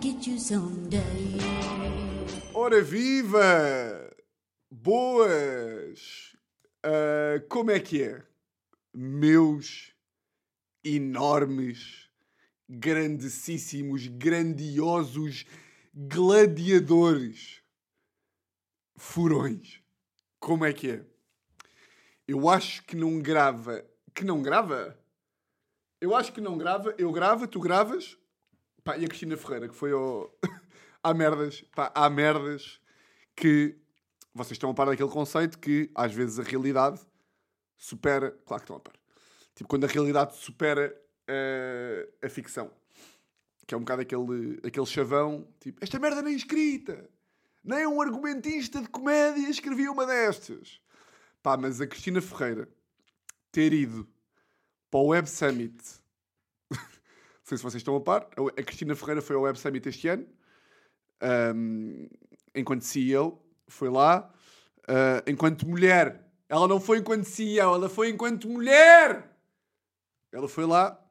get you someday. Ora viva! Boas! Ah, como é que é? Meus enormes, grandíssimos, grandiosos gladiadores. Furões. Como é que é? Eu acho que não grava. Que não grava? Eu acho que não grava. Eu gravo, tu gravas. Pá, e a Cristina Ferreira, que foi ao... há merdas. Pá, há merdas que vocês estão a par daquele conceito que às vezes a realidade supera. Claro que estão a par. Tipo, quando a realidade supera eh, a ficção. Que é um bocado aquele, aquele chavão, tipo, esta merda nem escrita. Nem um argumentista de comédia escrevia uma destas. Pá, mas a Cristina Ferreira ter ido para o Web Summit. Não sei se vocês estão a par. A Cristina Ferreira foi ao Web Summit este ano. um, enquanto CEO. Foi lá. uh, enquanto mulher. Ela não foi enquanto CEO, ela foi enquanto mulher! Ela foi lá.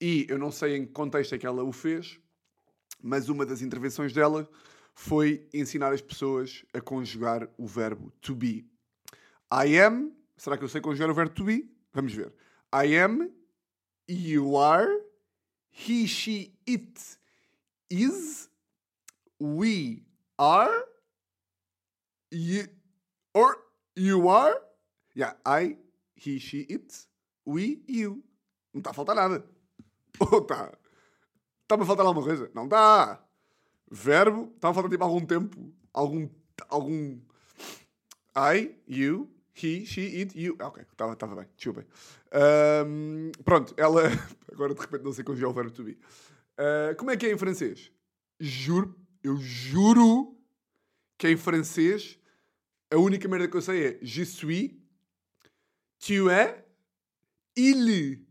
E eu não sei em que contexto é que ela o fez, mas uma das intervenções dela foi ensinar as pessoas a conjugar o verbo to be. I am. Será que eu sei conjugar o verbo to be? Vamos ver. I am, you are, he, she, it is, we are, you, or you are, yeah, I, he, she, it, we, you. Não está a faltar nada. Ou está? Está-me a faltar alguma coisa? Não está. Verbo, está a faltar tipo algum tempo, algum, algum, I, you, he, she, it, you. Ah, ok, estava estava bem, desculpem. Ahm, pronto, ela. Agora de repente não sei conjugar o verbo to be. Ah, como é que é em francês? Juro, eu juro que em francês a única merda que eu sei é je suis, tu es, il,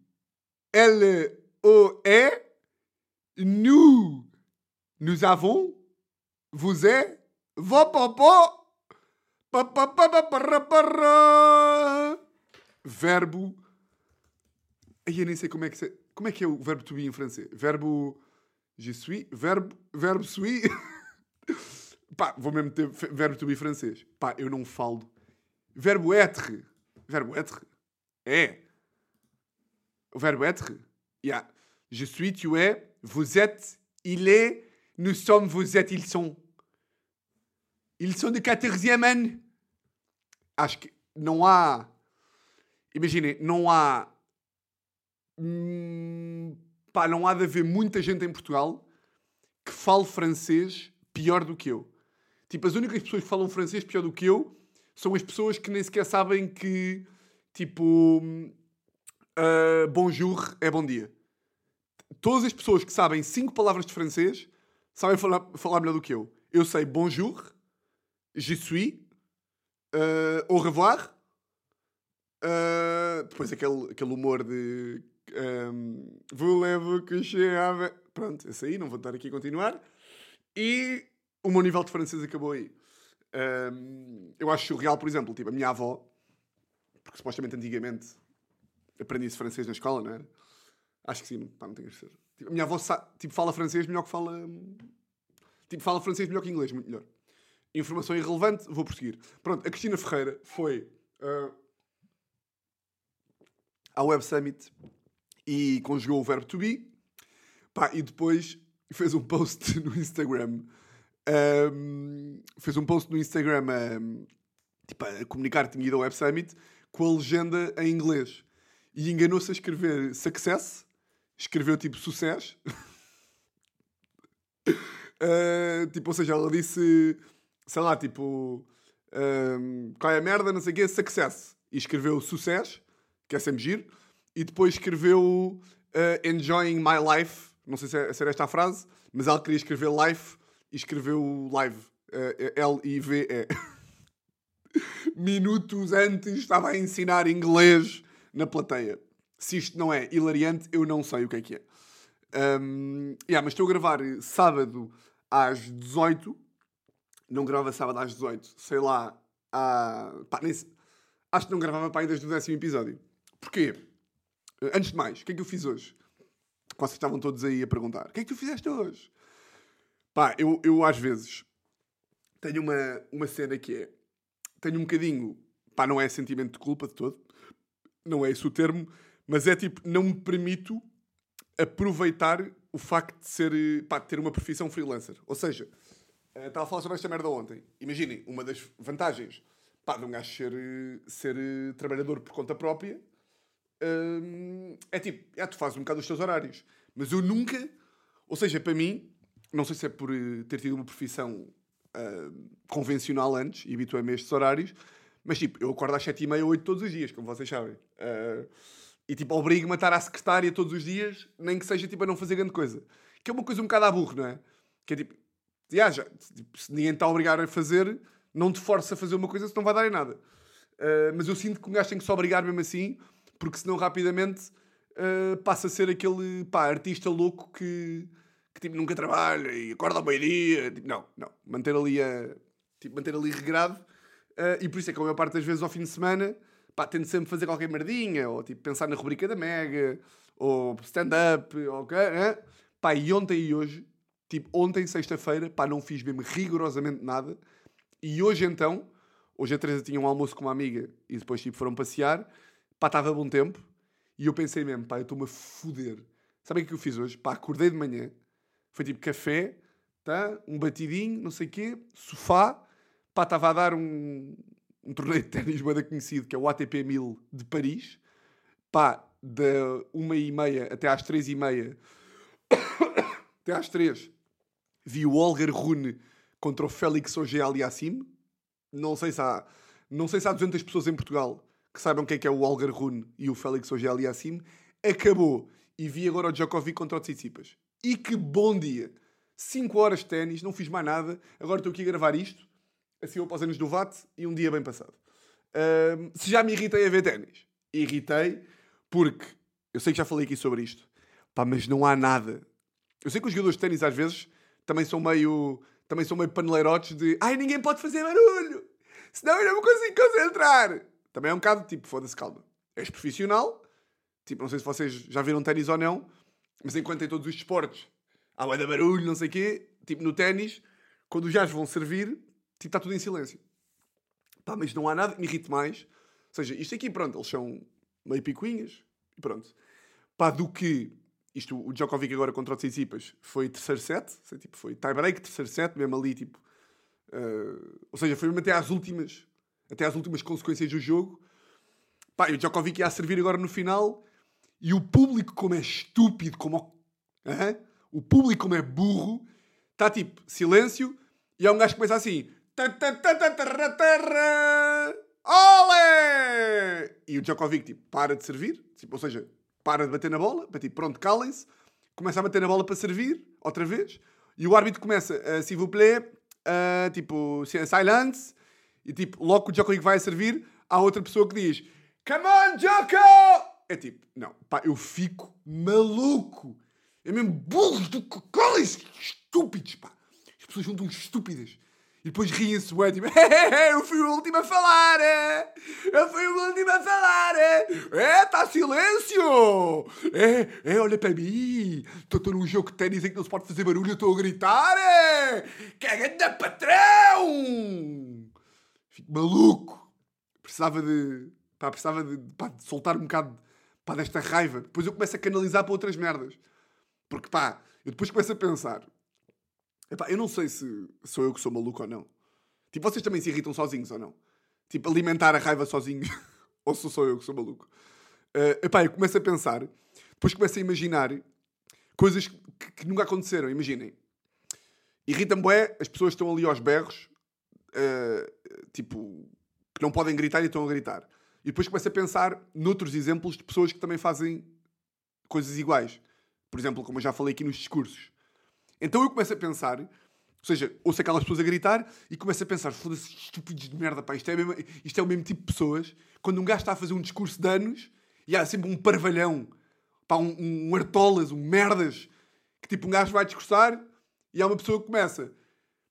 elle, o est, nous, nous avons, vous êtes, vos popó. Verbo. Ai, eu nem sei como é que se... Como é que é o verbo to be em francês? Verbo je suis, verbo, verbo suis. Pá, vou mesmo ter verbo to be francês. Pá, eu não falo. Verbo être. Verbo être. É. O verbo être. Yeah. Je suis, tu es, vous êtes, il est, nous sommes, vous êtes, ils sont. Ils sont de 14e ano. Acho que não há. Imaginem, não há. hum, pá, não há de haver muita gente em Portugal que fale francês pior do que eu. Tipo, as únicas pessoas que falam francês pior do que eu são as pessoas que nem sequer sabem que, tipo, ah, bonjour é bom dia. Todas as pessoas que sabem cinco palavras de francês sabem falar, falar melhor do que eu. Eu sei bonjour, je suis, uh, au revoir. Uh, depois aquele, aquele humor de um, voulez-vous que je have... Pronto, esse aí, não vou estar aqui a continuar. E o meu nível de francês acabou aí. Um, eu acho surreal, por exemplo, tipo, a minha avó, porque supostamente antigamente aprendi-se francês na escola, não era? Acho que sim, pá, não tenho a certeza. Tipo, a minha avó tipo, fala francês melhor que fala. Tipo, fala francês melhor que inglês, muito melhor. Informação irrelevante, vou prosseguir. Pronto, a Cristina Ferreira foi ah, ao Web Summit e conjugou o verbo to be. Pá, e depois fez um post no Instagram. Ahm, fez um post no Instagram ahm, tipo, a comunicar que tinha ido ao Web Summit com a legenda em inglês. E enganou-se a escrever success. Escreveu tipo sucesso. Uh, tipo, ou seja, ela disse, sei lá, tipo, um, qual é a merda, não sei o quê, success. E escreveu sucesso, que é sempre giro. E depois escreveu uh, enjoying my life. Não sei se, é, se era esta a frase, mas ela queria escrever life e escreveu live. Uh, L-I-V-E. Minutos antes estava a ensinar inglês na plateia. Se isto não é hilariante, eu não sei o que é que é. Um, yeah, mas estou a gravar sábado às 18. Não grava sábado às 18. Sei lá. À... Pá, nem Acho que não gravava para aí desde o décimo episódio. Porquê? Antes de mais, o que é que eu fiz hoje? Vocês estavam todos aí a perguntar. O que é que tu fizeste hoje? Pá, eu, eu às vezes tenho uma, uma cena que é. Tenho um bocadinho. Pá, não é sentimento de culpa de todo. Não é esse o termo. Mas é tipo, não me permito aproveitar o facto de ser. Pá, de ter uma profissão freelancer. Ou seja, eh, estava a falar sobre esta merda ontem. Imaginem, uma das vantagens pá, de um gajo ser, ser eh, trabalhador por conta própria hum, é tipo, é, tu fazes um bocado os teus horários. Mas eu nunca. Ou seja, para mim, não sei se é por eh, ter tido uma profissão convencional antes e habituei-me a estes horários, mas tipo, eu acordo às 7h30 ou 8 todos os dias, como vocês sabem. Uh, e tipo, obrigo-me a estar à secretária todos os dias, nem que seja tipo a não fazer grande coisa. Que é uma coisa um bocado a burro, não é? Que é tipo, já, já, tipo, se ninguém está a obrigar a fazer, não te força a fazer uma coisa se não vai dar em nada. Uh, mas eu sinto que um gajo tem que se obrigar mesmo assim, porque senão rapidamente uh, passa a ser aquele pá, artista louco que, que tipo, nunca trabalha e acorda ao meio-dia. Tipo, não, não. Manter ali, a, tipo, manter ali regrado. Uh, e por isso é que a maior parte das vezes ao fim de semana pá, tento sempre fazer qualquer merdinha, ou tipo, pensar na rubrica da Mega, ou stand-up, ou okay, é? pá, e ontem e hoje, tipo, ontem, sexta-feira, pá, não fiz mesmo rigorosamente nada. E hoje então, hoje a Teresa tinha um almoço com uma amiga e depois tipo foram passear, pá, estava bom tempo, e eu pensei mesmo, pá, eu estou-me a foder. Sabem o que eu fiz hoje? Pá, acordei de manhã, foi tipo café, tá? um batidinho, não sei o quê, sofá, pá, estava a dar um, um torneio de ténis bem conhecido, que é o ATP 1000 de Paris, pá, da uma e meia até às três e meia, até às três, vi o Olger Rune contra o Félix Auger Aliassime. Não sei se há, não sei se há 200 pessoas em Portugal que saibam quem é, que é o Olger Rune e o Félix Auger Aliassime. Acabou. E vi agora o Djokovic contra o Tsitsipas. E que bom dia! 5 horas de ténis, não fiz mais nada. Agora estou aqui a gravar isto. Assim eu para os anos do VAT e um dia bem passado. Uh, se já me irritei a ver ténis, irritei porque eu sei que já falei aqui sobre isto, pá, mas não há nada. Eu sei que os jogadores de ténis às vezes também são meio também são meio paneleirotes de ai, ninguém pode fazer barulho, senão eu não me consigo concentrar. Também é um bocado tipo, foda-se, calma. És profissional, tipo, não sei se vocês já viram ténis ou não, mas enquanto em todos os esportes há bué de barulho, não sei o quê, tipo no ténis, quando os gajos vão servir, tipo, está tudo em silêncio. Pá, mas não há nada que me irrite mais. Ou seja, isto aqui, pronto, eles são meio picuinhas, e pronto. Pá, do que isto, o Djokovic agora contra o Tsitsipas foi terceiro set, sei, tipo, foi tie-break, terceiro set, mesmo ali, tipo... Uh, ou seja, foi mesmo até às últimas, até às últimas consequências do jogo. Pá, e o Djokovic ia a servir agora no final, e o público, como é estúpido, como... O público, como é burro, está tipo, silêncio, e há um gajo que começa assim... Olé! E o Djokovic, tipo, para de servir, tipo, ou seja, para de bater na bola, para tipo, pronto, calem-se, começa a bater na bola para servir, outra vez, e o árbitro começa, uh, s'il vous plaît, uh, tipo, silence, e tipo, logo que o Djokovic vai a servir, há outra pessoa que diz, come on, Djoko! É tipo, não, pá, eu fico maluco. É mesmo burros do calem-se, estúpidos, pá. As pessoas são tão estúpidas. E depois riem-se, ué, tipo, eu fui o último a falar, é? eu fui o último a falar, é, é tá silêncio, é, é, olha para mim, estou num jogo de ténis em que não se pode fazer barulho, estou a gritar, é, que é grande patrão, fico maluco, precisava de, pá, precisava de, pá, de soltar um bocado, pá, desta raiva, depois eu começo a canalizar para outras merdas, porque pá, eu depois começo a pensar, Epá, eu não sei se sou eu que sou maluco ou não. Tipo, vocês também se irritam sozinhos ou não? Tipo, alimentar a raiva sozinho. ou se sou eu que sou maluco? Uh, epá, eu começo a pensar, depois começo a imaginar coisas que, que nunca aconteceram. Imaginem. Irritam-me as pessoas estão ali aos berros, uh, tipo, que não podem gritar e estão a gritar. E depois começo a pensar noutros exemplos de pessoas que também fazem coisas iguais. Por exemplo, como eu já falei aqui nos discursos. Então eu começo a pensar, ou seja, ouço aquelas pessoas a gritar e começo a pensar, foda-se, estúpidos de merda, pá, isto é, mesmo, isto é o mesmo tipo de pessoas. Quando um gajo está a fazer um discurso de anos e há sempre um parvalhão, pá, um, um artolas, um merdas, que tipo um gajo vai discursar e há uma pessoa que começa,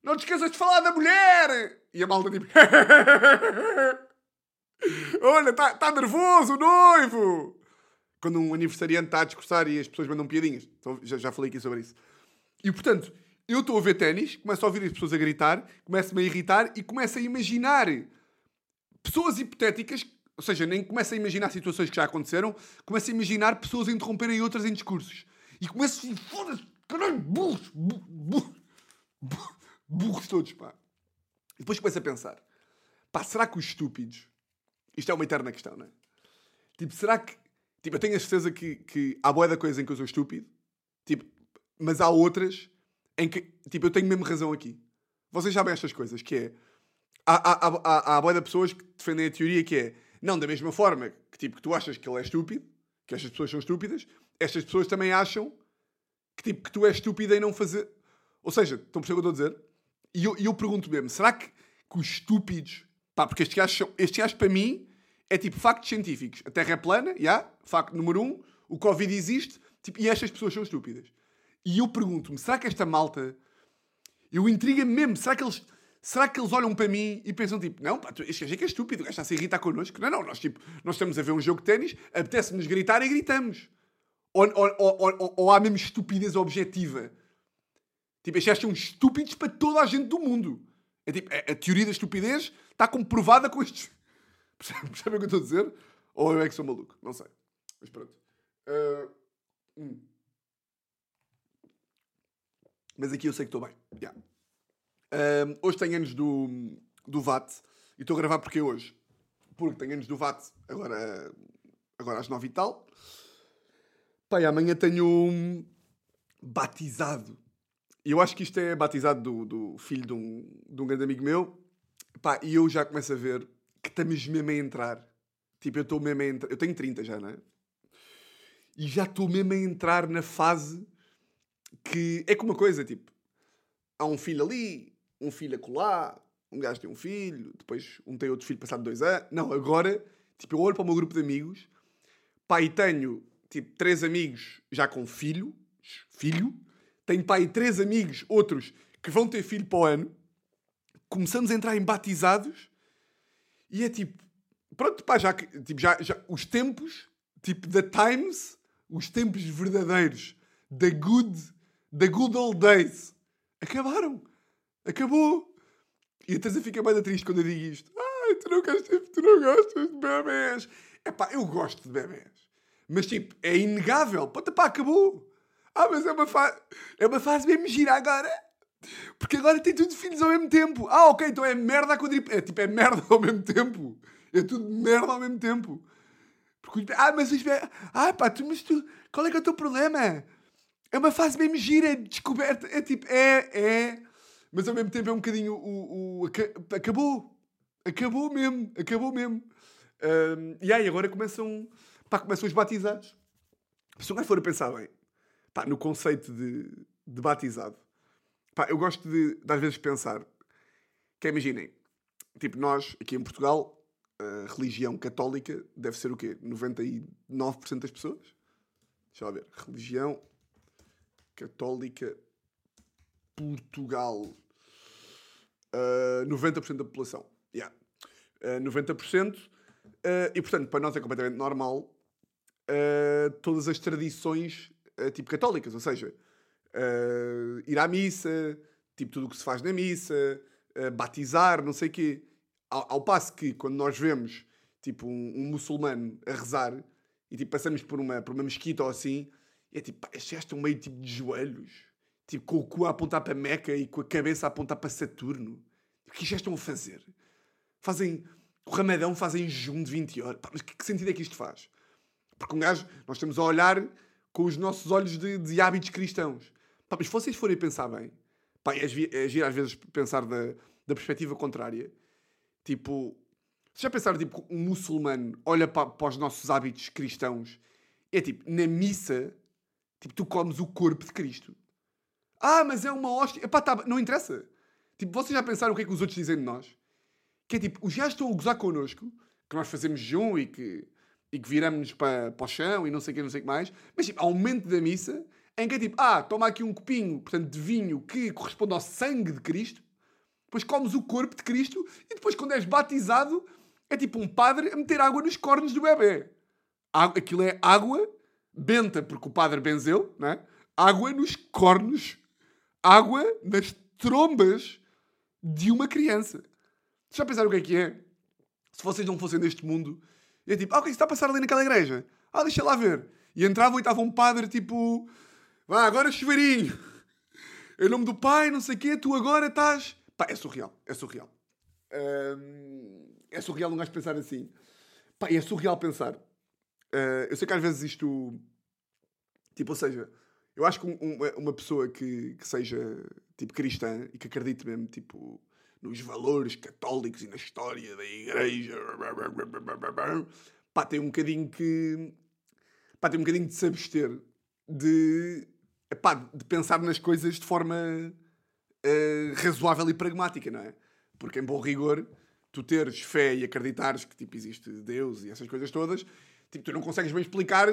não te esqueças de falar da mulher! E a malta tipo, olha, está tá nervoso o noivo! Quando um aniversariante está a discursar e as pessoas mandam piadinhas. Então, já, já falei aqui sobre isso. E portanto, eu estou a ver ténis, começo a ouvir as pessoas a gritar, começo-me a irritar e começo a imaginar pessoas hipotéticas, ou seja, nem começo a imaginar situações que já aconteceram, começo a imaginar pessoas a interromperem outras em discursos. E começo a foda-se, caralho, burros, burros, burros, burros todos, pá. E depois começo a pensar, pá, será que os estúpidos, isto é uma eterna questão, não é? Tipo, será que, tipo, eu tenho a certeza que, que há boa da coisa em que eu sou estúpido, tipo, mas há outras em que, tipo, eu tenho mesmo razão aqui. Vocês sabem estas coisas, que é, há, há, há, há boa de pessoas que defendem a teoria que é, não, da mesma forma que, tipo, que tu achas que ele é estúpido, que estas pessoas são estúpidas, estas pessoas também acham que, tipo, que tu és estúpido em não fazer... Ou seja, estão a perceber o que eu estou a dizer? E eu, eu pergunto mesmo, será que, que os estúpidos... Pá, porque estes gajos, são, estes gajos, para mim, é tipo factos científicos. A Terra é plana, já, yeah, facto número um, o Covid existe, tipo, e estas pessoas são estúpidas. E eu pergunto-me, será que esta malta... Eu intriga-me mesmo, será que eles... Será que eles olham para mim e pensam tipo, não, pá, este gajo é que é estúpido, o gajo está a se irritar connosco? Não, não, nós, tipo, nós estamos a ver um jogo de ténis, apetece-nos gritar e gritamos. Ou, ou, ou, ou, há mesmo estupidez objetiva. Tipo, estes gajos são estúpidos para toda a gente do mundo. É tipo, a, a teoria da estupidez está comprovada com estes. Percebem o que eu estou a dizer? Ou eu é que sou maluco? Não sei. Mas pronto. Uh, hum. Mas aqui eu sei que estou bem. Yeah. Uh, hoje tenho anos do, do VAT. E estou a gravar porque hoje? Porque tenho anos do VAT agora, agora às nove e tal. Pai, amanhã tenho um batizado. E eu acho que isto é batizado do, do filho de um, de um grande amigo meu. Pá, e eu já começo a ver que estamos mesmo a entrar. Tipo, eu estou mesmo a entrar. Eu tenho 30 já, não é? E já estou mesmo a entrar na fase que é como uma coisa, tipo, há um filho ali, um filho acolá, um gajo tem um filho, depois um tem outro filho passado dois anos. Não, agora, tipo, eu olho para o meu grupo de amigos, pai, e tenho, tipo, três amigos já com filho, filho, tenho pai e três amigos, outros, que vão ter filho para o ano, começamos a entrar em batizados, e é tipo, pronto, pá, já, tipo, já, já os tempos, tipo, da Times, os tempos verdadeiros, da good, da good old days, acabaram. Acabou. E a Teresa fica mais triste quando eu digo isto. Ai, tu não, gostas, tu não gostas de bebés. É pá, eu gosto de bebés. Mas tipo, é inegável. Pá, pá, acabou. Ah, mas é uma, fa é uma fase mesmo gira agora. Porque agora tem tudo filhos ao mesmo tempo. Ah, ok, então é merda a quadrip... É tipo, é merda ao mesmo tempo. É tudo merda ao mesmo tempo. Porque, ah, mas os bebés... Ah, pá, tu, mas tu... Qual é que é o teu problema? É uma fase mesmo gira, descoberta. É tipo, é, é mas ao mesmo tempo é um bocadinho o. o, o acabou! Acabou mesmo! Acabou mesmo! Um, e aí agora começam, pá, começam os batizados. Se o gajo for a pensar bem, pá, no conceito de, de batizado, pá, eu gosto de, de às vezes pensar que imaginem, tipo, nós aqui em Portugal, a religião católica deve ser o quê? 99% das pessoas? Deixa eu ver. Religião católica Portugal. Uh, 90% da população. Yeah. Uh, 90%. Uh, e, portanto, para nós é completamente normal uh, todas as tradições uh, tipo católicas. Ou seja, ir à missa, tipo tudo o que se faz na missa, batizar, não sei o quê. Ao, ao, passo que, quando nós vemos tipo um, um, muçulmano a rezar e tipo, passamos por uma, por uma mesquita ou assim, e é tipo, pá, estes estão meio tipo de joelhos Tipo, com o cu a apontar para Meca e com a cabeça a apontar para Saturno. O que já estão a fazer? Fazem. O Ramadão fazem jejum de 20 horas. Pá, mas que, que, sentido é que isto faz? Porque um gajo, nós estamos a olhar com os nossos olhos de, de hábitos cristãos. Pá, mas se vocês forem pensar bem, pá, é, é agir às vezes pensar da, da perspectiva contrária. Tipo, se já pensaram, tipo, um muçulmano olha para, para os nossos hábitos cristãos, é tipo, na missa, tipo, tu comes o corpo de Cristo. Ah, mas é uma hóstia. Epá, tá, não interessa. Tipo, vocês já pensaram o que é que os outros dizem de nós? Que é tipo, os gajos estão a gozar connosco, que nós fazemos jejum e que, e que viramos para, para o chão e não sei o que, não sei o que mais. Mas tipo, há um momento da missa em que é tipo, ah, toma aqui um copinho, portanto, de vinho que corresponde ao sangue de Cristo. Depois comes o corpo de Cristo e depois, quando és batizado, é tipo um padre a meter água nos cornos do bebê. Aquilo é água benta, porque o padre benzeu, né? água nos cornos água nas trombas de uma criança. Já pensaram o que é que é? Se vocês não fossem deste mundo, é tipo, ah, o que é está a passar ali naquela igreja? Ah, deixa lá ver. E entravam e estava um padre tipo, vá, agora chuveirinho. Em nome do Pai, não sei o quê, tu agora estás. Pá, é surreal, é surreal. É surreal um gajo pensar assim. Pá, é surreal pensar. Uh, eu sei que às vezes isto. Tipo, ou seja, eu acho que um, uma pessoa que, que seja tipo cristã e que acredite mesmo tipo nos valores católicos e na história da igreja pá, tem um bocadinho que pá, tem um bocadinho de se abster de, pá, de pensar nas coisas de forma uh, razoável e pragmática, não é? Porque em bom rigor tu teres fé e acreditares que tipo, existe Deus e essas coisas todas, tipo, tu não consegues bem explicar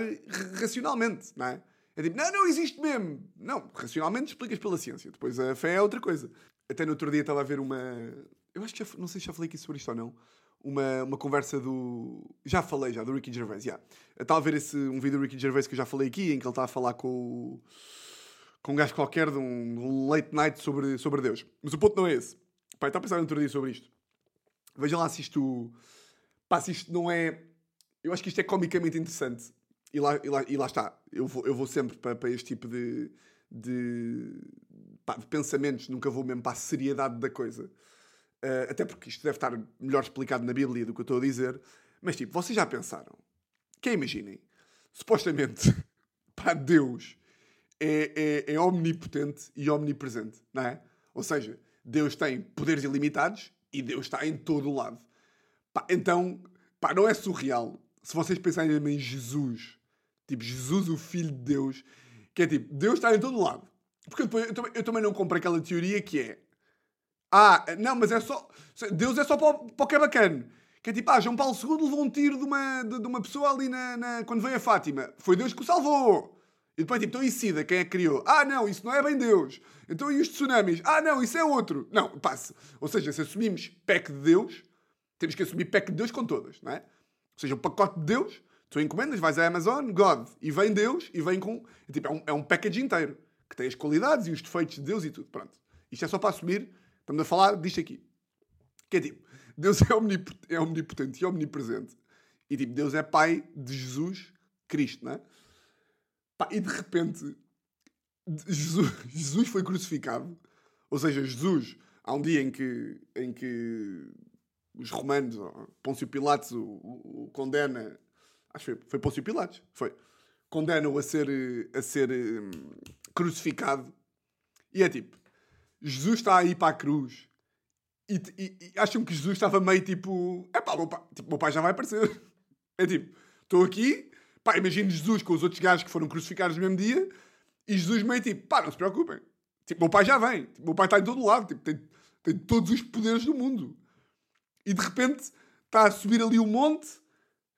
racionalmente, não é? É tipo, não, não existe mesmo. Não, racionalmente explicas pela ciência. Depois a fé é outra coisa. Até no outro dia estava a ver uma. Eu acho que já, não sei se já falei aqui sobre isto ou não. Uma, uma conversa do. Já falei, já, do Ricky Gervais. Yeah. Estava a ver esse, um vídeo do Ricky Gervais que eu já falei aqui, em que ele está a falar com, com um gajo qualquer de um late night sobre, sobre Deus. Mas o ponto não é esse. Pai, está a pensar no outro dia sobre isto. Veja lá se isto. Pá, se isto não é. Eu acho que isto é comicamente interessante. E lá, e lá, e lá está. Eu vou, eu vou sempre para, para este tipo de, de, de, pensamentos, nunca vou mesmo para a seriedade da coisa. Uh, até porque isto deve estar melhor explicado na Bíblia do que eu estou a dizer. Mas tipo, vocês já pensaram? Que imaginem, supostamente, pá, Deus é, é, é omnipotente e omnipresente, não é? Ou seja, Deus tem poderes ilimitados e Deus está em todo o lado. Pá, então, pá, não é surreal se vocês pensarem em Jesus Tipo, Jesus, o Filho de Deus. Que é tipo, Deus está em todo lado. Porque depois, eu, também, eu também não compro aquela teoria que é. Ah, não, mas é só. Deus é só para, o, para o que é bacana. Que é tipo, ah, João Paulo II levou um tiro de uma, de, de uma pessoa ali na, na, quando veio a Fátima. Foi Deus que o salvou. E depois, tipo, então e SIDA, quem é que criou? Ah, não, isso não é bem Deus. Então e os tsunamis? Ah, não, isso é outro. Não, passe. Ou seja, se assumimos PEC de Deus, temos que assumir PEC de Deus com todas, não é? Ou seja, o pacote de Deus Tu encomendas, vais à Amazon, God, e vem Deus, e vem com. Tipo, é um, é um package inteiro, que tem as qualidades e os defeitos de Deus e tudo. Pronto. Isto é só para assumir, estamos a falar disto aqui. Que é tipo, Deus é, omnipotente, é omnipotente e omnipresente. E tipo, Deus é pai de Jesus Cristo, não é? Pá, e de repente, Jesus, Jesus foi crucificado. Ou seja, Jesus, há um dia em que, em que os romanos, Pôncio Pilatos, o, o, o condena acho que foi, foi Pôncio Pilatos, foi. Condenam-o a ser, a ser um, crucificado. E é tipo, Jesus está aí para a cruz. E, e, e acham que Jesus estava meio tipo, é pá, meu pai, tipo, meu pai já vai aparecer. É tipo, estou aqui, pá, imagino Jesus com os outros gajos que foram crucificados no mesmo dia. E Jesus meio tipo, pá, não se preocupem. Tipo, meu pai já vem. Tipo, meu pai está em todo lado. Tipo, tem, tem todos os poderes do mundo. E de repente está a subir ali o monte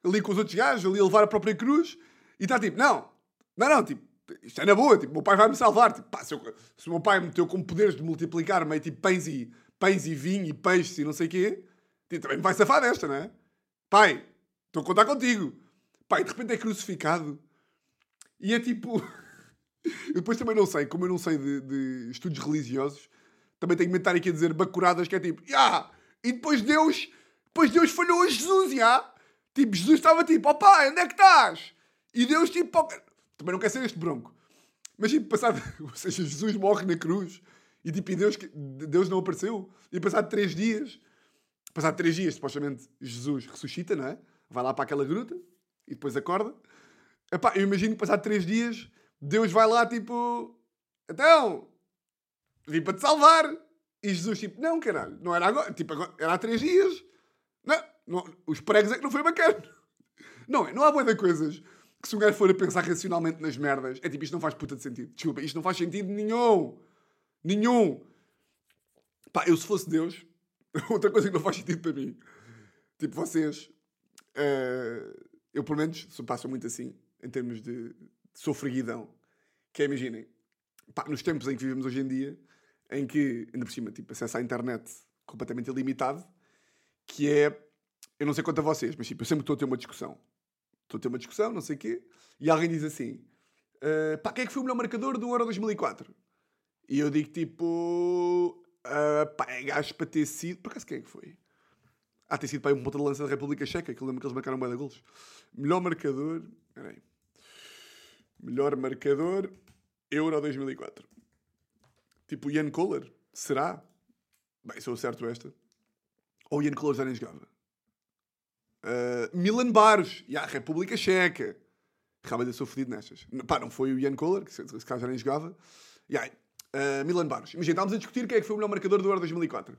ali com os outros gajos, ali a levar a própria cruz, e está tipo, não, não, não, tipo, isto é na boa, tipo, o meu pai vai me salvar. Tipo, pá, se, eu, se, o meu pai me meteu com poderes de multiplicar meio tipo pães e, pães e vinho e peixes e não sei o quê, tipo, também me vai safar desta, não é? Pai, estou a contar contigo. Pai, de repente é crucificado. E é tipo. eu depois também não sei, como eu não sei de, de estudos religiosos, também tenho que estar aqui a dizer bacuradas que é tipo, ah, e depois Deus, depois Deus falhou a Jesus, já. Tipo, Jesus estava tipo, ó pai, onde é que estás? E Deus tipo, oh... também não quer ser este bronco. Mas tipo, passado, ou seja, Jesus morre na cruz e tipo, e Deus, Deus não apareceu. E passado três dias, passado três dias, supostamente, Jesus ressuscita, não é? Vai lá para aquela gruta e depois acorda. Epá, eu imagino que passado três dias, Deus vai lá tipo, então, vim para te salvar. E Jesus tipo, não caralho, não era agora, tipo, agora, era há três dias. Não, não, os pregos é que não foi bacana. Não, não há boa de coisas que se um gajo for a pensar racionalmente nas merdas, é tipo, isto não faz puta de sentido. Desculpa, isto não faz sentido nenhum. Nenhum. Pá, eu se fosse Deus, outra coisa que não faz sentido para mim. Tipo, vocês. Uh, eu, pelo menos, passo muito assim, em termos de, de sofreguidão. Que é, imaginem, pá, nos tempos em que vivemos hoje em dia, em que, ainda por cima, tipo, acesso à internet completamente ilimitado, que é eu não sei quanto a vocês, mas tipo, eu sempre estou a ter uma discussão. Estou a ter uma discussão, não sei o quê, e alguém diz assim: uh, pá, quem é que foi o melhor marcador do Euro 2004? E eu digo tipo. Uh, pá, é gajo para ter sido. Por acaso quem é que foi? Ah, tem sido para um ponto de lança da República Checa, que eu lembro que eles marcaram bem de golos. Melhor marcador. Peraí. Melhor marcador. Euro 2004. Tipo, Ian Kohler? Será? Bem, se eu acerto esta. Ou Ian Kohler já nem jogava. Uh, Milan Baros. E a República Checa. Realmente eu sou fodido nestas. Pá, não foi o Ian Kohler, que se, calhar já nem jogava. E aí, uh, Milan Baros. Imagina, estávamos a discutir quem é que foi o melhor marcador do Euro 2004. Uh,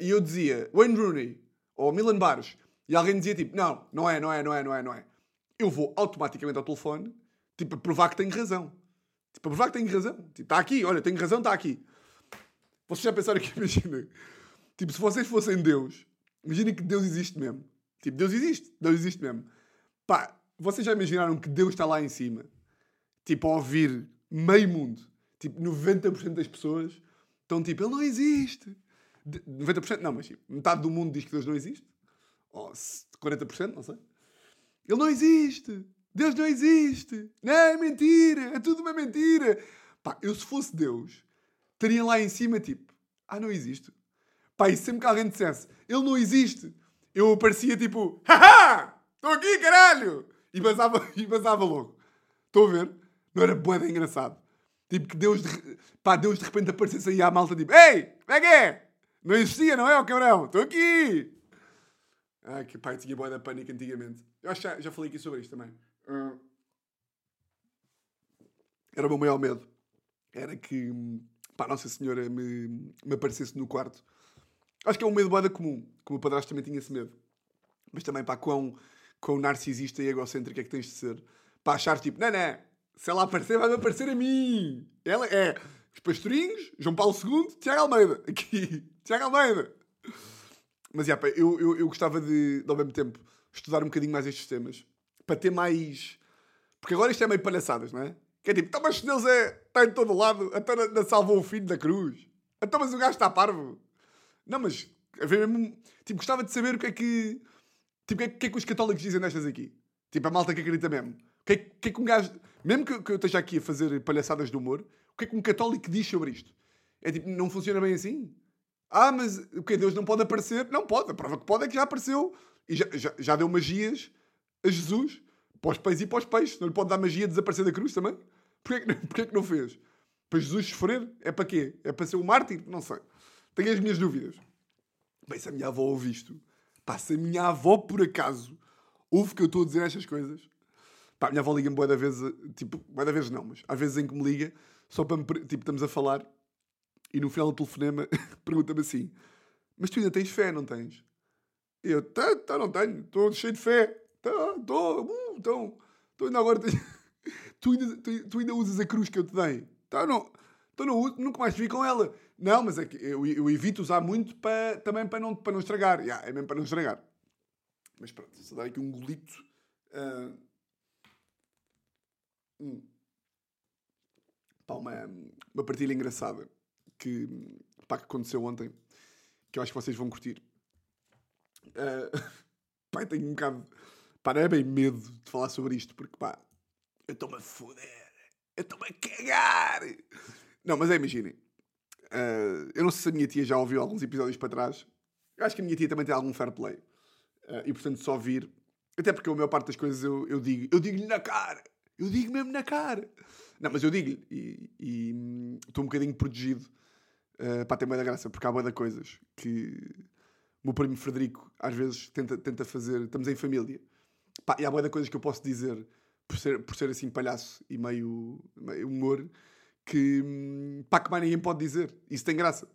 e eu dizia Wayne Rooney ou Milan Baros. E alguém dizia tipo, não, não é, não é, não é, não é, não é. Eu vou automaticamente ao telefone, tipo, a provar que tenho razão. Tipo, a provar que tenho razão. Tipo, está aqui, olha, tenho razão, está aqui. Vocês já pensaram que, imagina, tipo, se vocês fossem Deus, imaginem que Deus existe mesmo. Tipo, Deus existe, Deus existe mesmo. Pá, vocês já imaginaram que Deus está lá em cima, tipo, a ouvir meio mundo, tipo, 90% das pessoas estão tipo, ele não existe. 90% não, mas tipo, metade do mundo diz que Deus não existe. Ou 40%, não sei. Ele não existe. Deus não existe. Não, é mentira. É tudo uma mentira. Pá, eu se fosse Deus, estaria lá em cima tipo, ah, não existe. Pá, e sempre que alguém dissesse, ele não existe, eu aparecia tipo, haha, estou aqui, caralho. E basava, e basava logo. Estão a ver? Não era boeda engraçado. Tipo que Deus, de, pá, Deus de repente aparecesse aí à malta tipo, ei, como é que é? Não existia, não é, o cabrão? Estou aqui. Ah, que pai, tinha boa da pânico antigamente. Eu acho que já, já falei aqui sobre isto também. Uh, era o meu maior medo. Era que, pá, Nossa Senhora me, me aparecesse no quarto. Acho que é um medo boada comum. Como o padrasto também tinha esse medo. Mas também, pá, quão, quão narcisista e egocêntrico é que tens de ser. Para achar tipo, não, não, se ela aparecer, vai-me aparecer a mim. Ela é os pastorinhos, João Paulo II, Tiago Almeida. Aqui, Tiago Almeida. Mas, já, pá, eu, eu, eu gostava de, ao mesmo tempo, estudar um bocadinho mais estes temas. Para ter mais... Porque agora isto é meio palhaçadas, não é? Que é tipo, então, mas Deus é, está em todo lado, até na, salvou o filho da cruz. Então, mas o gajo está parvo. Não, mas, tipo, gostava de saber o que é que... Tipo, o que é, que, é que os católicos dizem nestas aqui? Tipo, a malta que acredita mesmo. O que é que, é que um gajo... Mesmo que, que eu esteja aqui a fazer palhaçadas de humor, o que é que um católico diz sobre isto? É tipo, não funciona bem assim? Ah, mas o que Deus não pode aparecer? Não pode. A prova que pode é que já apareceu. E já, já, já deu magias a Jesus. Para os e para os peixes. Não lhe pode dar magia de desaparecer da cruz também? Porquê porquê que não fez? Para Jesus sofrer? É para quê? É para ser um mártir? Não sei. Tenho as minhas dúvidas. Bem, se a minha avó ouve isto, pá, se a minha avó por acaso ouve que eu estou a dizer estas coisas, pá, a minha avó liga-me boa da vez, tipo, boa da vez não, mas às vezes em que me liga, só para me, tipo, estamos a falar e no final do telefonema pergunta-me assim: Mas tu ainda tens fé, não tens? E eu, tá, tá, não tenho, estou cheio de fé. Tá, estou, uh, então, estou ainda agora. tu, ainda, tu, tu, ainda usas a cruz que eu te dei? Tá, não, então uso, nunca mais vi com ela. Não, mas é que eu, eu evito usar muito para, também para não, para não estragar. Yeah, é mesmo para não estragar. Mas pronto, se dar aqui um golito. Uh... Hum. Pá, uma, uma partilha engraçada que, pá, que aconteceu ontem, que eu acho que vocês vão curtir. Uh, pá, tenho um bocado. Pá, não é bem medo de falar sobre isto, porque pá, eu estou-me a foder, eu estou-me a cagar. Não, mas é, imaginem. Uh, eu não sei se a minha tia já ouviu alguns episódios para trás. Eu acho que a minha tia também tem algum fair play. Uh, e portanto, só ouvir. Até porque a maior parte das coisas eu, eu digo. Eu digo-lhe na cara. Eu digo mesmo na cara. Não, mas eu digo-lhe. E hum, estou um bocadinho protegido Uh, pá, tem boa da graça, porque há boa de coisas que o meu primo Frederico às vezes tenta, tenta fazer. Estamos em família. Pá, e há boa de coisas que eu posso dizer por ser, por ser assim palhaço e meio, meio humor que, hum, pá, que mais ninguém pode dizer. Isso tem graça.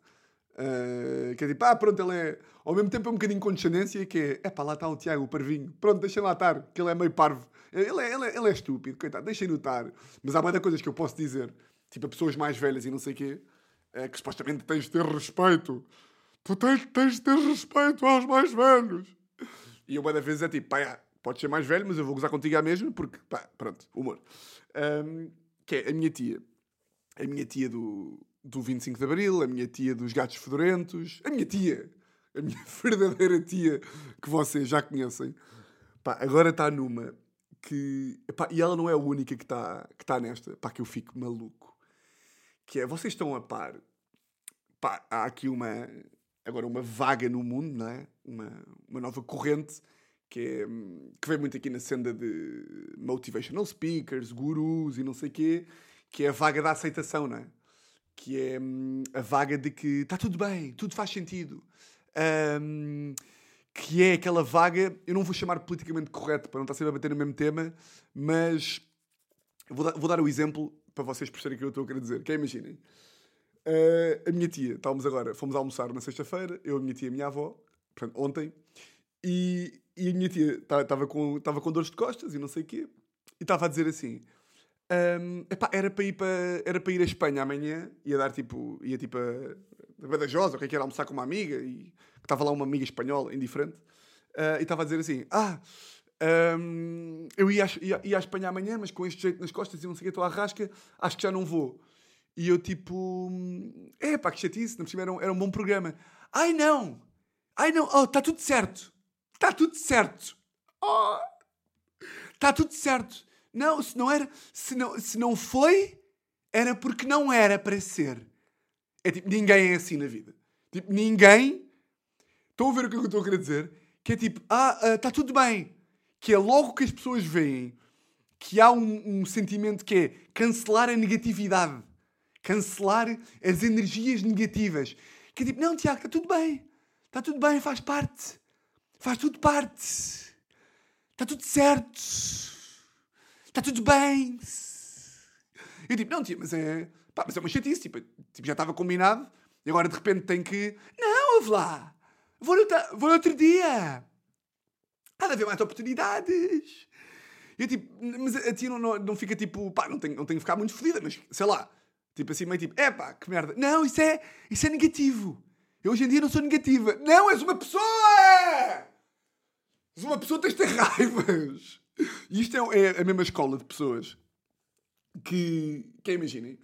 Uh, que é tipo, ah, pronto, ele é. Ao mesmo tempo é um bocadinho condescendência, que é, é pá, lá está o Tiago, o parvinho. Pronto, deixem lá estar, que ele é meio parvo. Ele é, ele é, ele é estúpido, coitado, deixem-no estar. Mas há muitas coisas que eu posso dizer, tipo a pessoas mais velhas e não sei o quê, é que supostamente tens de ter respeito. Tu tens, tens de ter respeito aos mais velhos. E uma das vezes é tipo, pá, é, podes ser mais velho, mas eu vou gozar contigo à mesma, porque, pá, pronto, humor. Um, que é a minha tia. A minha tia do, do 25 de Abril, a minha tia dos gatos fedorentos, a minha tia, a minha verdadeira tia, que vocês já conhecem. Pá, agora está numa que... Pá, e ela não é a única que está que tá nesta, pá, que eu fico maluco que é, vocês estão a par, pá, há aqui uma, agora uma vaga no mundo, não é? Uma, uma nova corrente que, é, que vem muito aqui na senda de motivational speakers, gurus e não sei o quê, que é a vaga da aceitação, não é? Que é hum, a vaga de que está tudo bem, tudo faz sentido. Hum, que é aquela vaga, eu não vou chamar politicamente correto para não estar sempre a bater no mesmo tema, mas vou dar, vou dar o exemplo para vocês perceberem o que eu estou a querer dizer. Que é, imaginem, uh, a minha tia, estávamos agora, fomos almoçar na sexta-feira, eu, a minha tia e a minha avó, portanto, ontem, e, e a minha tia estava com, com dores de costas e não sei o quê, e estava a dizer assim, um, epá, era para ir para era para ir a Espanha amanhã, ia dar tipo, ia tipo a, Badajoz, o é que era almoçar com uma amiga e que estava lá uma amiga espanhola, indiferente, uh, e estava a dizer assim: Ah, um, eu ia, ia, ia à Espanha amanhã, mas com este jeito nas costas e não sei o que, estou à rasca, acho que já não vou. E eu tipo, é pá, que chatice, não era um, era um bom programa. Ai não, ai não, oh, está tudo certo, está tudo certo, oh, está tudo certo. Não, se não era, se não, se não foi, era porque não era para ser. É tipo, ninguém é assim na vida. Tipo, ninguém Estão a ver o que eu estou a querer dizer? Que é tipo, ah, está ah, tudo bem. Que é logo que as pessoas veem que há um, um sentimento que é cancelar a negatividade. Cancelar as energias negativas. Que é tipo, não, Tiago, está tudo bem. Está tudo bem, faz parte. Faz tudo parte. Está tudo certo. Está tudo bem. Eu tipo, não, tia, mas é, pá, mas é uma chatice. Tipo, tipo, já estava combinado e agora de repente tem que. Não, ouve lá. Vou no, vou outro dia. Há de haver mais oportunidades. Eu tipo, mas a ti não, não, não fica tipo, pá, não tenho, não tenho que ficar muito fodida, mas sei lá, tipo assim, meio tipo, é pá, que merda. Não, isso é, isso é negativo. Eu hoje em dia não sou negativa. Não, és uma pessoa! És uma pessoa, tens de ter raivas. E isto é, é, a mesma escola de pessoas que, que imaginem,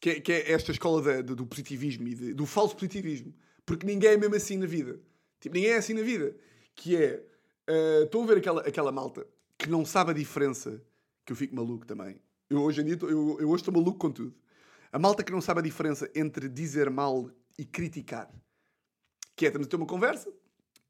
que é, que é esta escola do positivismo e de, do falso positivismo. Porque ninguém é mesmo assim na vida. Tipo, ninguém é assim na vida. Que é. Uh, a ver aquela, aquela malta que não sabe a diferença, que eu fico maluco também. Eu hoje em dia, eu, eu hoje estou maluco com tudo. A malta que não sabe a diferença entre dizer mal e criticar. Que é, estamos a ter uma conversa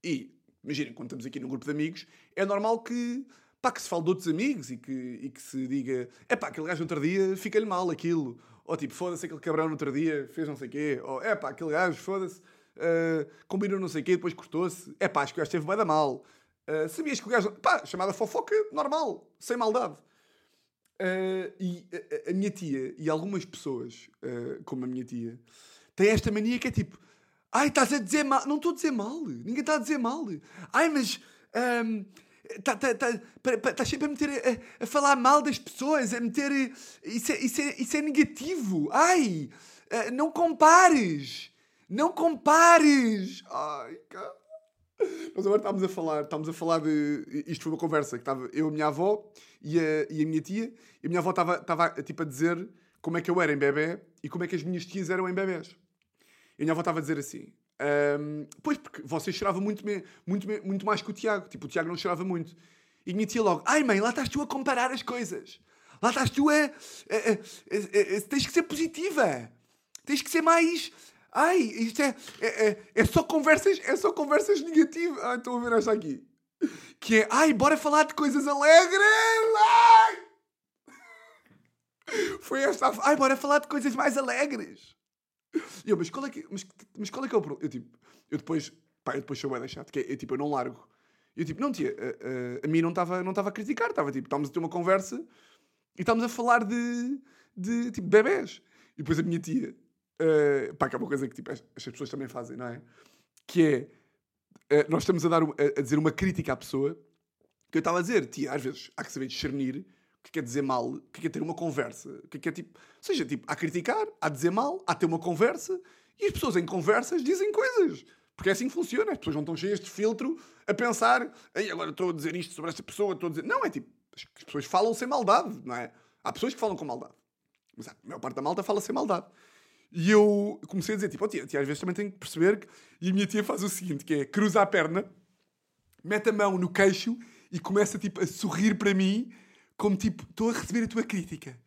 e, imaginem, quando estamos aqui num grupo de amigos, é normal que, pá, que se fale de outros amigos e que, e que se diga, é pá, aquele gajo no outro dia fica-lhe mal aquilo. Ou tipo, foda-se, aquele cabrão no outro dia fez não sei o quê. Ou é pá, aquele gajo, foda-se, uh, combinou não sei o quê, depois cortou-se. É pá, acho que o gajo esteve bem da mal. Uh, sabias que o gajo. pá, chamada fofoca normal, sem maldade. Uh, e a, a, minha tia e algumas pessoas, como a minha tia, têm esta mania que é tipo: ai, estás a dizer mal. Não estou a dizer mal, ninguém está a dizer mal. Ai, mas. Um, Estás tá, tá, tá, sempre a meter a, a, falar mal das pessoas, a meter. Isso é, isso é, isso é negativo. Ai! Não compares! Não compares! Ai, cara. Mas agora estávamos a falar, estávamos a falar de. Isto foi uma conversa que estava eu, a minha avó e a, e a minha tia, e a minha avó estava, estava tipo, a dizer como é que eu era em bebê e como é que as minhas tias eram em bebés. E a minha avó estava a dizer assim: um, pois, porque você chorava muito, muito, muito mais que o Tiago. Tipo, o Tiago não chorava muito. E minha tia logo: ai mãe, lá estás tu a comparar as coisas. Lá estás tu a, a, a, a, tens que ser positiva. Tens que ser mais Ai, isto é, é, é, é, só conversas, é só conversas negativas. Ai, estou a ver esta aqui. Que é, ai, bora falar de coisas alegres. Ai! Foi esta. Ai, bora falar de coisas mais alegres. E eu, mas qual é que, mas, mas qual é, que é o problema? Eu tipo, eu depois, pá, eu depois sou bem deixado, que é, eu, tipo, eu não largo. Eu tipo, não tia, a, a, a mim não estava não a criticar, estava tipo, estávamos a ter uma conversa e estávamos a falar de, de tipo, bebés. E depois a minha tia, Uh, pá, que é uma coisa que tipo, as, as pessoas também fazem, não é? Que é, uh, nós estamos a, dar, a, a, dizer uma crítica à pessoa, que eu estava a dizer, tia, às vezes há que saber discernir o que quer dizer mal, o que quer ter uma conversa, o que quer tipo, seja, tipo, há criticar, há dizer mal, há ter uma conversa, e as pessoas em conversas dizem coisas. Porque é assim que funciona. As pessoas não estão cheias de filtro a pensar, Ei, agora estou a dizer isto sobre esta pessoa, estou a dizer. Não, é tipo, as pessoas falam sem maldade, não é? Há pessoas que falam com maldade. Mas a maior parte da malta fala sem maldade. E eu comecei a dizer, tipo, oh, tia, tia, às vezes também tenho que perceber que... E a minha tia faz o seguinte, que é, cruza a perna, mete a mão no queixo e começa, tipo, a sorrir para mim, como, tipo, estou a receber a tua crítica.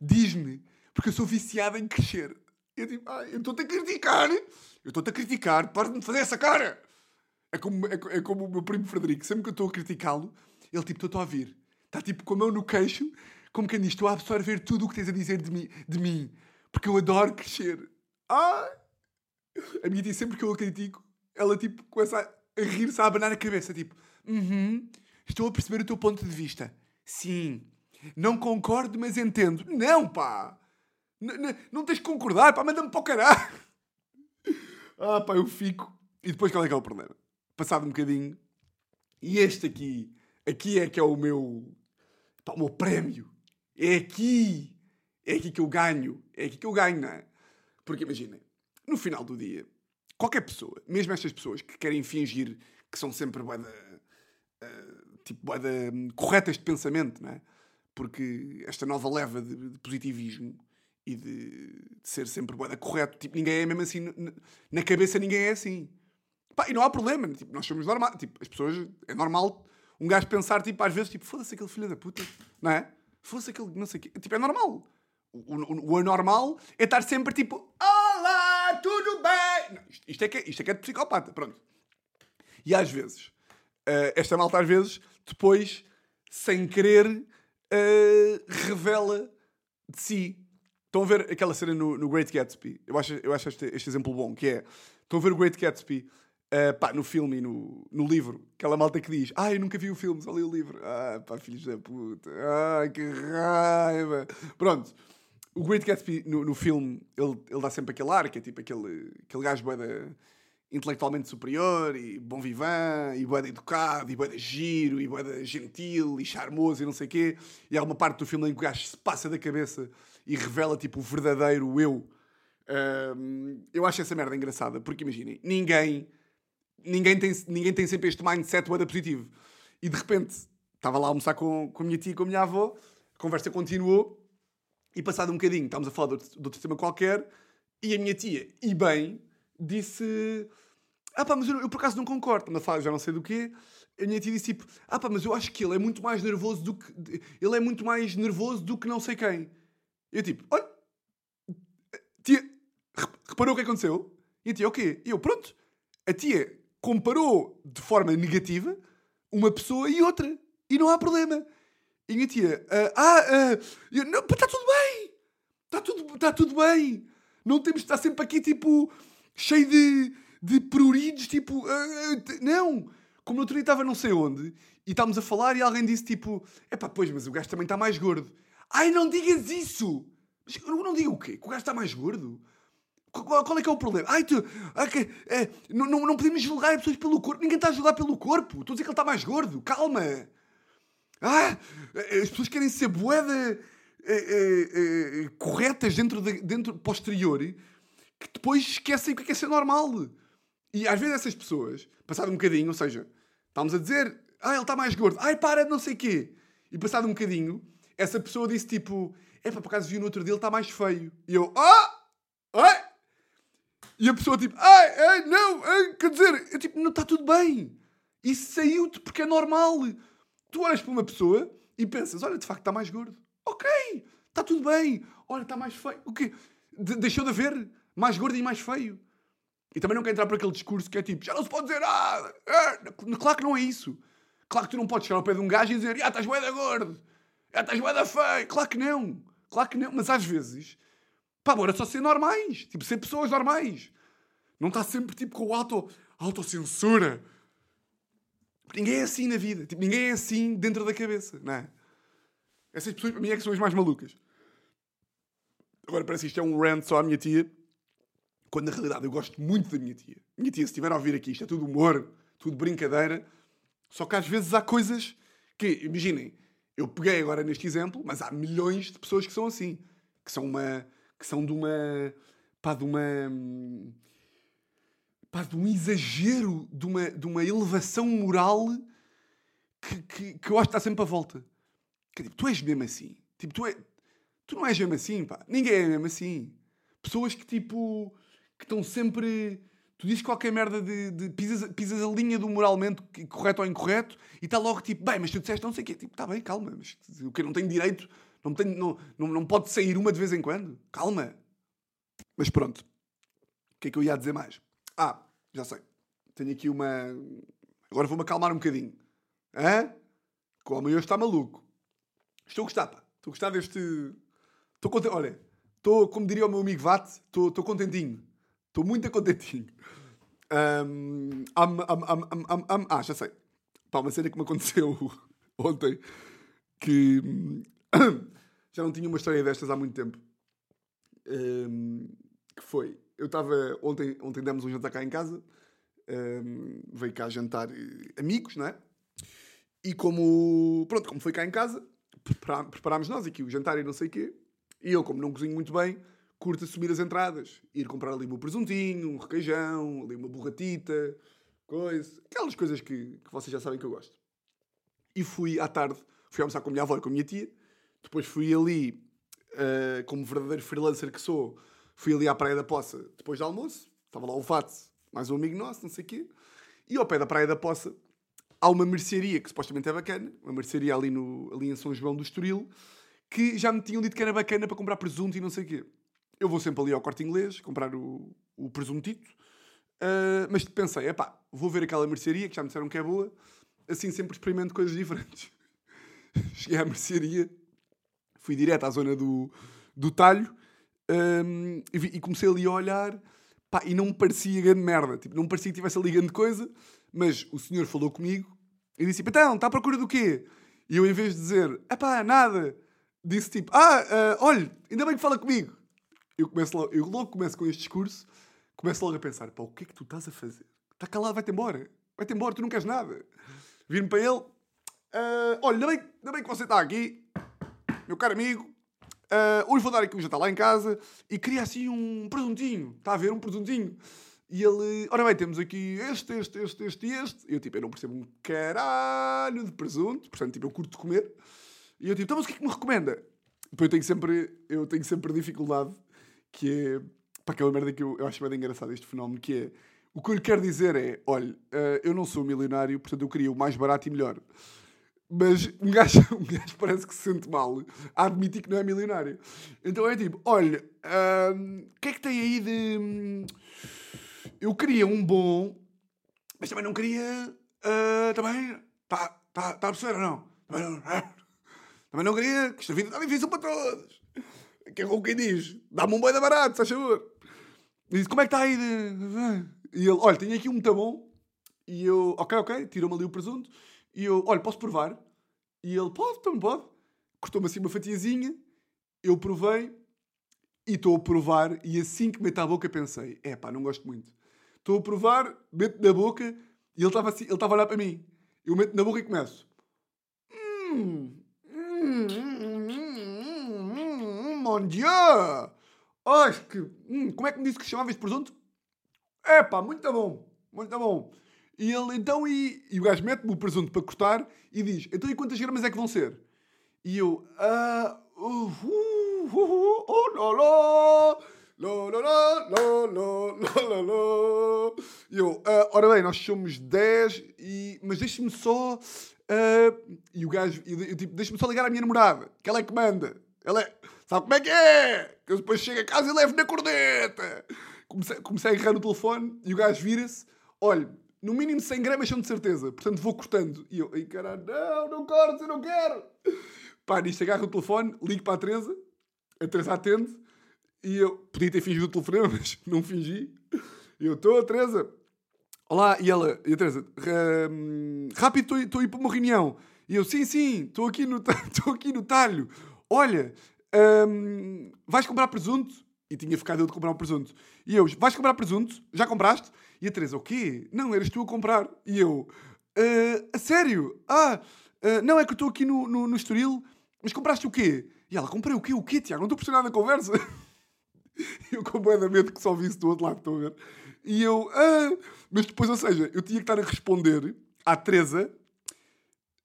Diz-me, porque eu sou viciado em crescer. Eu tipo, ah, eu estou-te a criticar, eu estou-te a criticar, para de me fazer essa cara. É como, é, é como o meu primo Frederico, sempre que eu estou a criticá-lo, ele tipo, estou a ouvir. Está tipo com a mão no queixo, como quem diz, estou a absorver tudo o que tens a dizer de mim, de mim porque eu adoro crescer. Ah! A minha tia, sempre que eu a critico, ela tipo começa a, a rir-se, a abanar a cabeça, tipo, uhum, estou a perceber o teu ponto de vista. Sim. Não concordo, mas entendo. Não, pá! N- n- não tens de concordar, pá, manda-me para o caralho. Ah, pá, eu fico. E depois qual é que é o problema? Passado um bocadinho, e este aqui, aqui é que é o meu, pá, o meu prémio. É aqui, é aqui que eu ganho. É aqui que eu ganho, não é? Porque imaginem, no final do dia, qualquer pessoa, mesmo estas pessoas que querem fingir que são sempre eh, tipo, da, hum, corretas de pensamento, não é? Porque esta nova leva de, de positivismo e de, de ser sempre bué da correto, tipo, ninguém é mesmo assim, na cabeça ninguém é assim. Pá, e não há problema, tipo, nós somos normais, tipo, as pessoas, é normal um gajo pensar, tipo, às vezes, tipo, foda-se aquele filho da puta, não é? Foda-se aquele, não sei o quê, tipo, é normal. O, o, o anormal é estar sempre, tipo, olá, tudo bem? Não, isto, isto é que é, isto é que é de psicopata, pronto. E às vezes, eh, esta malta às vezes, depois, sem querer, eh, revela de si. Estão a ver aquela cena no, no Great Gatsby? Eu acho, eu acho este, este exemplo bom, que é... Estão a ver o Great Gatsby eh, pá, no filme e no, no livro. Aquela malta que diz, ah, eu nunca vi o filme, só li o livro. Ah, pá, filhos da puta. Ah, que raiva. Pronto. O Great Gatsby, no, no filme, ele, ele dá sempre aquele ar, que é tipo aquele, aquele gajo bué da- intelectualmente superior e bom vivant, e de educado, e de giro, e de gentil, e charmoso, e não sei o quê. E há uma parte do filme em que o gajo se passa da cabeça e revela, tipo, o verdadeiro eu. Ahm, eu acho essa merda engraçada, porque imaginem, ninguém, ninguém, tem, ninguém tem sempre este mindset bué da positivo. E de repente, estava lá a almoçar com, com a minha tia e com a minha avó, a conversa continuou, e passado um bocadinho, estávamos a falar de outro, de outro tema qualquer, e a minha tia, e bem, disse: Ah, pá, mas eu, eu por acaso não concordo. Estamos a falar, já não sei do quê. A minha tia disse tipo: Ah, pá, mas eu acho que ele é muito mais nervoso do que. Ele é muito mais nervoso do que não sei quem. Eu tipo: Olha, tia, rep- reparou o que aconteceu? E a tia: O quê? E eu: Pronto. A tia comparou de forma negativa uma pessoa e outra. E não há problema. E a minha tia: Ah, ah, ah eu, não, está tudo bem. Está tudo, tá tudo bem. Não temos de estar sempre aqui, tipo, cheio de, de pruridos, tipo, ah, ah, não. Como no outro dia estava não sei onde, e estávamos a falar e alguém disse, tipo, epá, pois, mas o gajo também está mais gordo. Ai, não digas isso! Mas eu não, digo o quê? Que o gajo está mais gordo? Qual, é que é o problema? Ai, tu, ah, que- é, não, não, não podemos julgar as pessoas pelo corpo. Ninguém está a julgar pelo corpo. Estou a dizer que ele está mais gordo. Calma. Ah, as pessoas querem ser boeda corretas dentro, de, dentro posterior que depois esquecem o que é, que é ser normal. E às vezes essas pessoas, passado um bocadinho, ou seja, estávamos a dizer, ah, ele está mais gordo, ai, para, não sei quê. E passado um bocadinho, essa pessoa disse tipo, é para por acaso vi no outro dia, ele está mais feio. E eu, ah, ai. E a pessoa tipo, ai, ai, não, ai, quer dizer, eu tipo, não está tudo bem. Isso saiu-te porque é normal. Tu olhas para uma pessoa e pensas, olha, de facto está mais gordo. Ok, está tudo bem. Olha, está mais feio. O quê? De- deixou de haver mais gordo e mais feio. E também não quero entrar por aquele discurso que é tipo, já não se pode dizer nada. É, claro que não é isso. Claro que tu não podes chegar ao pé de um gajo e dizer, já estás bué da gordo. Já estás bué da feio. Claro que não. Claro que não. Mas às vezes, pá, bora só ser normais. Tipo, ser pessoas normais. Não está sempre tipo com o auto, autocensura. Ninguém é assim na vida. Tipo, ninguém é assim dentro da cabeça, não é? Essas pessoas para mim é que são as mais malucas. Agora parece que isto é um rant só à minha tia, quando na realidade eu gosto muito da minha tia. Minha tia, se estiver a ouvir aqui, isto é tudo humor, tudo brincadeira. Só que às vezes há coisas que, imaginem, eu peguei agora neste exemplo, mas há milhões de pessoas que são assim. Que são uma. que são de uma. pá, de uma. pá, de um exagero, de uma, de uma elevação moral que, que, que eu acho que está sempre à volta. Que, tipo, tu és mesmo assim. Tipo, tu, é, tu não és mesmo assim, pá. Ninguém é mesmo assim. Pessoas que, tipo, que estão sempre... Tu dizes qualquer merda de... de pisas, pisas a linha do moralmente correto ou incorreto e está logo, tipo, bem, mas tu disseste não sei o quê. Tipo, está bem, calma, mas o que não tenho direito... Não, tenho, não, não, não pode sair uma de vez em quando? Calma. Mas pronto. O que é que eu ia dizer mais? Ah, já sei. Tenho aqui uma. Agora vou-me acalmar um bocadinho. Hã? Como eu está maluco. Estou a gostar, pá. Estou a gostar deste. Estou contente. Olha, estou, como diria o meu amigo Vate, estou, estou contentinho. Estou muito contentinho. Um, ah, já sei. Pá, uma cena que me aconteceu ontem que já não tinha uma história destas há muito tempo. Um, que foi, eu estava ontem, ontem demos um jantar cá em casa, um, veio cá jantar eh, amigos, não é? E como, pronto, como foi cá em casa, preparámos nós aqui o jantar e não sei o quê. E eu, como não cozinho muito bem, curto assumir as entradas. Ir comprar ali um presuntinho, um requeijão, ali uma borratita, coisa. Aquelas coisas que, que vocês já sabem que eu gosto. E fui à tarde, fui almoçar com a minha avó e com a minha tia. Depois fui ali, uh, como verdadeiro freelancer que sou, fui ali à Praia da Poça depois do almoço. Estava lá o Fato, mais um amigo nosso, não sei o quê. E ao pé da Praia da Poça há uma mercearia que supostamente é bacana, uma mercearia ali, no, ali em São João do Estoril, que já me tinham dito que era bacana para comprar presunto e não sei o quê. Eu vou sempre ali ao corte inglês comprar o, o presuntito, uh, mas pensei, epá, vou ver aquela mercearia que já me disseram que é boa, assim sempre experimento coisas diferentes. Cheguei à mercearia, fui direto à zona do, do talho um, e, e, comecei ali a olhar pá, e não me parecia grande merda. Tipo, não me parecia que tivesse ali grande coisa, mas o senhor falou comigo e disse: Então, está à procura do quê? E eu, em vez de dizer, epá, nada, disse tipo: Ah, uh, olha, ainda bem que fala comigo. Eu, começo logo, eu logo começo com este discurso, começo logo a pensar: pá, o que é que tu estás a fazer? Está calado, vai-te embora. Vai-te embora, tu não queres nada. Viro-me para ele: uh, Olha, ainda bem, ainda bem que você está aqui, meu caro amigo. Uh, hoje vou dar aqui um jantar lá em casa e queria assim um presuntinho. Está a ver? Um presuntinho. E ele, ora bem, temos aqui este, este, este, este e este. Eu, tipo, eu não percebo um caralho de presunto, portanto, tipo, eu curto de comer. E eu, tipo, então, mas o que é que me recomenda? Depois eu tenho sempre, eu tenho sempre dificuldade, que é, para aquela merda que eu, eu acho bem engraçado este fenómeno, que é, o que eu lhe quero dizer é, olha, uh, eu não sou milionário, portanto eu queria o mais barato e melhor. Mas um gajo, um gajo parece que se sente mal a admitir que não é milionário. Então é tipo, olha, o que é que tem aí de. Hum, eu queria um bom, mas também não queria. Uh, também. Está tá, tá a perceber ou não? Também não, também não queria. Que esta vida está difícil para todos. Que é como quem diz: dá-me um boi da barato, se favor. Disse: como é que está aí. E ele: olha, tenho aqui um muito bom. E eu: ok, ok, tirou-me ali o presunto. E eu, olha, posso provar? E ele, pode, também pode. Cortou-me assim uma fatiazinha, eu provei e estou a provar. E assim que meto à boca pensei, é pá, não gosto muito. Estou a provar, meto na boca e ele estava assim, ele estava a olhar para mim. Eu meto na boca e começo. Hum, hum, hum, hum, mon Dieu! Acho que. Hum, como é que me disse que chamava este presunto? Epá, muito bom, muito bom. E ele então, e, e o gajo mete-me o presunto para cortar e diz: Então, e quantas gramas é que vão ser? E eu: Ah, uh, uh, uh, uh, uh oh, lá, lá. Lo, lo, lo, lo, lo, lo, E eu, uh, ora bem, nós somos 10, e, mas deixe-me só. Uh, e o gajo, eu, eu tipo, deixe-me só ligar à minha namorada, que ela é que manda. Ela é, sabe como é que é? Que eu depois chego a casa e levo na corneta. Comecei, comecei a agarrar no telefone e o gajo vira-se: olha no mínimo 100 gramas são de certeza. Portanto, vou cortando. E eu, ai caralho, não, não cortes, eu não quero. Pá, nisto agarro o telefone, ligo para a Teresa. A Teresa atende. E eu, podia ter fingido o telefone, mas não fingi. E eu, estou, Teresa. Olá, e ela, e a Teresa, rápido, estou a ir para uma reunião. E eu, sim, sim, estou aqui no, aqui no talho. Olha, um, vais comprar presunto? E tinha ficado eu de comprar um presunto. E eu, vais comprar presunto? Já compraste? E a Teresa, o quê? Não, eras tu a comprar. E eu, uh, a sério? Ah, uh, não, é que eu estou aqui no, no, no Estoril, mas compraste o quê? E ela, comprei o quê? O quê, Tiago? Não estou pressionado na conversa. eu com que só vi isso do outro lado, estão a ver? E eu, ah, mas depois, ou seja, eu tinha que estar a responder à Teresa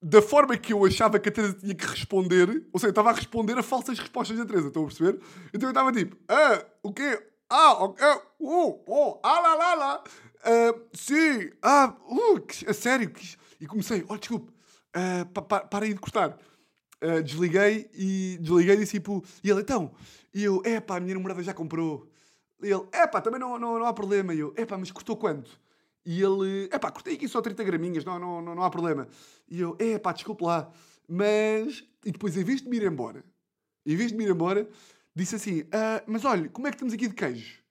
da forma que eu achava que a Teresa tinha que responder, ou seja, eu estava a responder a falsas respostas da Teresa, estão a perceber? Então eu estava tipo, ah, o quê? Ah, ok, uh, oh, ah lá lá lá, uh, sim, ah, uh, a sério, e comecei, olha, desculpe, uh, pa, pa, para aí de cortar. Uh, desliguei e desliguei e tipo, e ele então, e eu, é pá, a minha namorada já comprou. E ele, é pá, também não, não, não há problema. E eu, é pá, mas cortou quanto? E ele, é pá, cortei aqui só 30 graminhas, não, não, não, não há problema. E eu, é pá, desculpe lá. Mas, e depois, em vez de me ir embora, em vez de me ir embora, disse assim, ah, mas olha, como é que estamos aqui de queijo?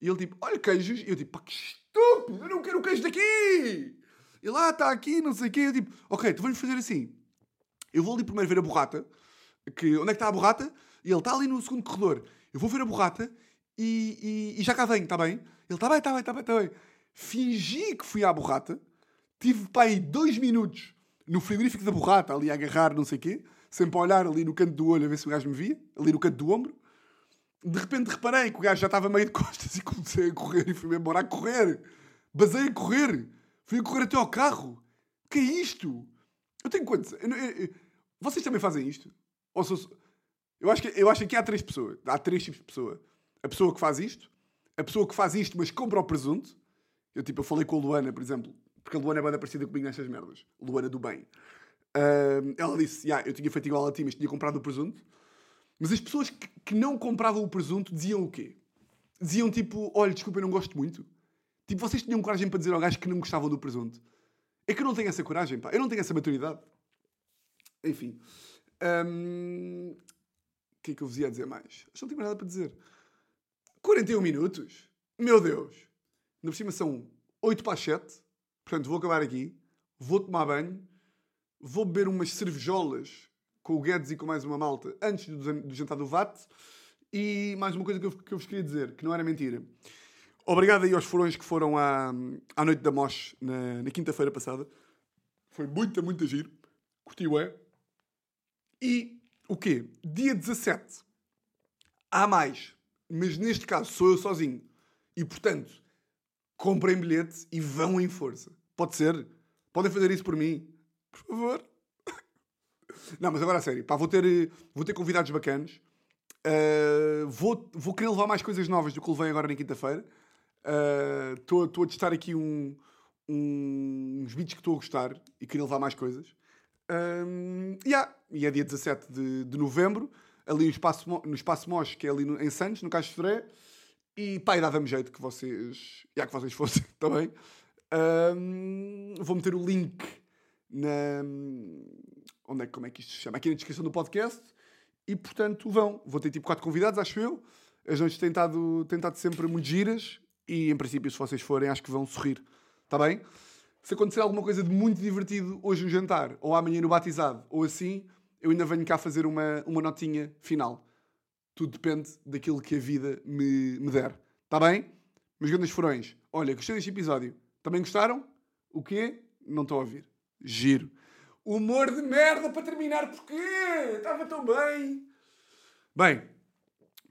E ele tipo, olha queijos. E eu tipo, pá, que estúpido, eu não quero queijo daqui. E lá está aqui, não sei o quê. Eu tipo, ok, então vamos fazer assim. Eu vou ali primeiro ver a borrata. Que, onde é que está a borrata? E ele está ali no segundo corredor. Eu vou ver a borrata e, e, e já cá venho, está bem? Ele está bem, está bem, está bem, está bem. Fingi que fui à borrata. Tive aí dois minutos no frigorífico da borrata, ali a agarrar, não sei o quê. Sempre a olhar ali no canto do olho a ver se o gajo me via. Ali no canto do ombro. De repente reparei que o gajo já estava meio de costas e comecei a correr e fui-me embora a correr. Basei a correr. Fui a correr até ao carro. Que é isto? Eu tenho quantos? Eu, eu, eu, vocês também fazem isto? Ou sou, eu, acho que, eu acho que há três pessoas. Há três tipos de pessoa. A pessoa que faz isto. A pessoa que faz isto, mas compra o presunto. Eu, tipo, eu falei com a Luana, por exemplo. Porque a Luana é bem parecida comigo nestas merdas. Luana do bem. Ela disse, yeah, eu tinha feito igual a ti, mas tinha comprado o presunto. Mas as pessoas que, que não compravam o presunto diziam o quê? Diziam tipo, olha, desculpa, eu não gosto muito. Tipo, vocês tinham coragem para dizer ao gajo que não gostavam do presunto. É que eu não tenho essa coragem, pá. Eu não tenho essa maturidade. Enfim. Um... O que é que eu vos ia dizer mais? Acho que não tenho nada para dizer. 41 minutos? Meu Deus! Na por cima são 8 para as 7. Portanto, vou acabar aqui. Vou tomar banho. Vou beber umas cervejolas com o Guedes e com mais uma malta antes do, jantar do VAT. E mais uma coisa que eu, que eu vos queria dizer, que não era mentira. Obrigado aí aos furões que foram à, à noite da Mosh na, na quinta-feira passada. Foi muita, muita giro. Curti é. E o quê? Dia 17. Há mais. Mas neste caso sou eu sozinho. E portanto, comprem bilhete e vão em força. Pode ser? Podem fazer isso por mim? Por favor. Não, mas agora a sério. Pá, vou, ter, vou ter convidados bacanas. Uh, vou, vou querer levar mais coisas novas do que levei agora na quinta-feira. Estou uh, a testar aqui um, um, uns beats que estou a gostar e queria levar mais coisas. Um, yeah. E é dia 17 de, de novembro, ali no Espaço, no espaço Mosh, que é ali no, em Santos, no Caixo de Fré. E pá, e dava-me jeito que vocês, já que vocês fossem também. Um, vou meter o link na. Onde é, como é que isto se chama? Aqui na descrição do podcast. E portanto vão. Vou ter tipo quatro convidados, acho eu. As noites têm estado, têm estado sempre muito giras. E em princípio, se vocês forem, acho que vão sorrir. Está bem? Se acontecer alguma coisa de muito divertido hoje no jantar, ou amanhã no batizado, ou assim, eu ainda venho cá fazer uma, uma notinha final. Tudo depende daquilo que a vida me, me der. Está bem? Meus grandes furões, olha, gostei deste episódio. Também gostaram? O quê? Não estou a ouvir. Giro. Humor de merda para terminar, porquê? Estava tão bem. Bem,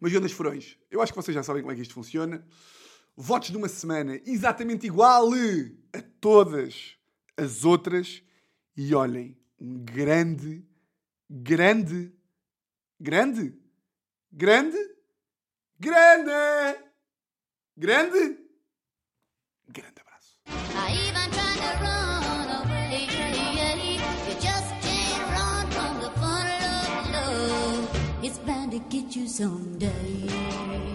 meus grandes furões, eu acho que vocês já sabem como é que isto funciona votos de uma semana exatamente igual a todas as outras. E olhem, um grande, grande, grande, grande, grande, grande, grande abraço. It's bound to get you someday.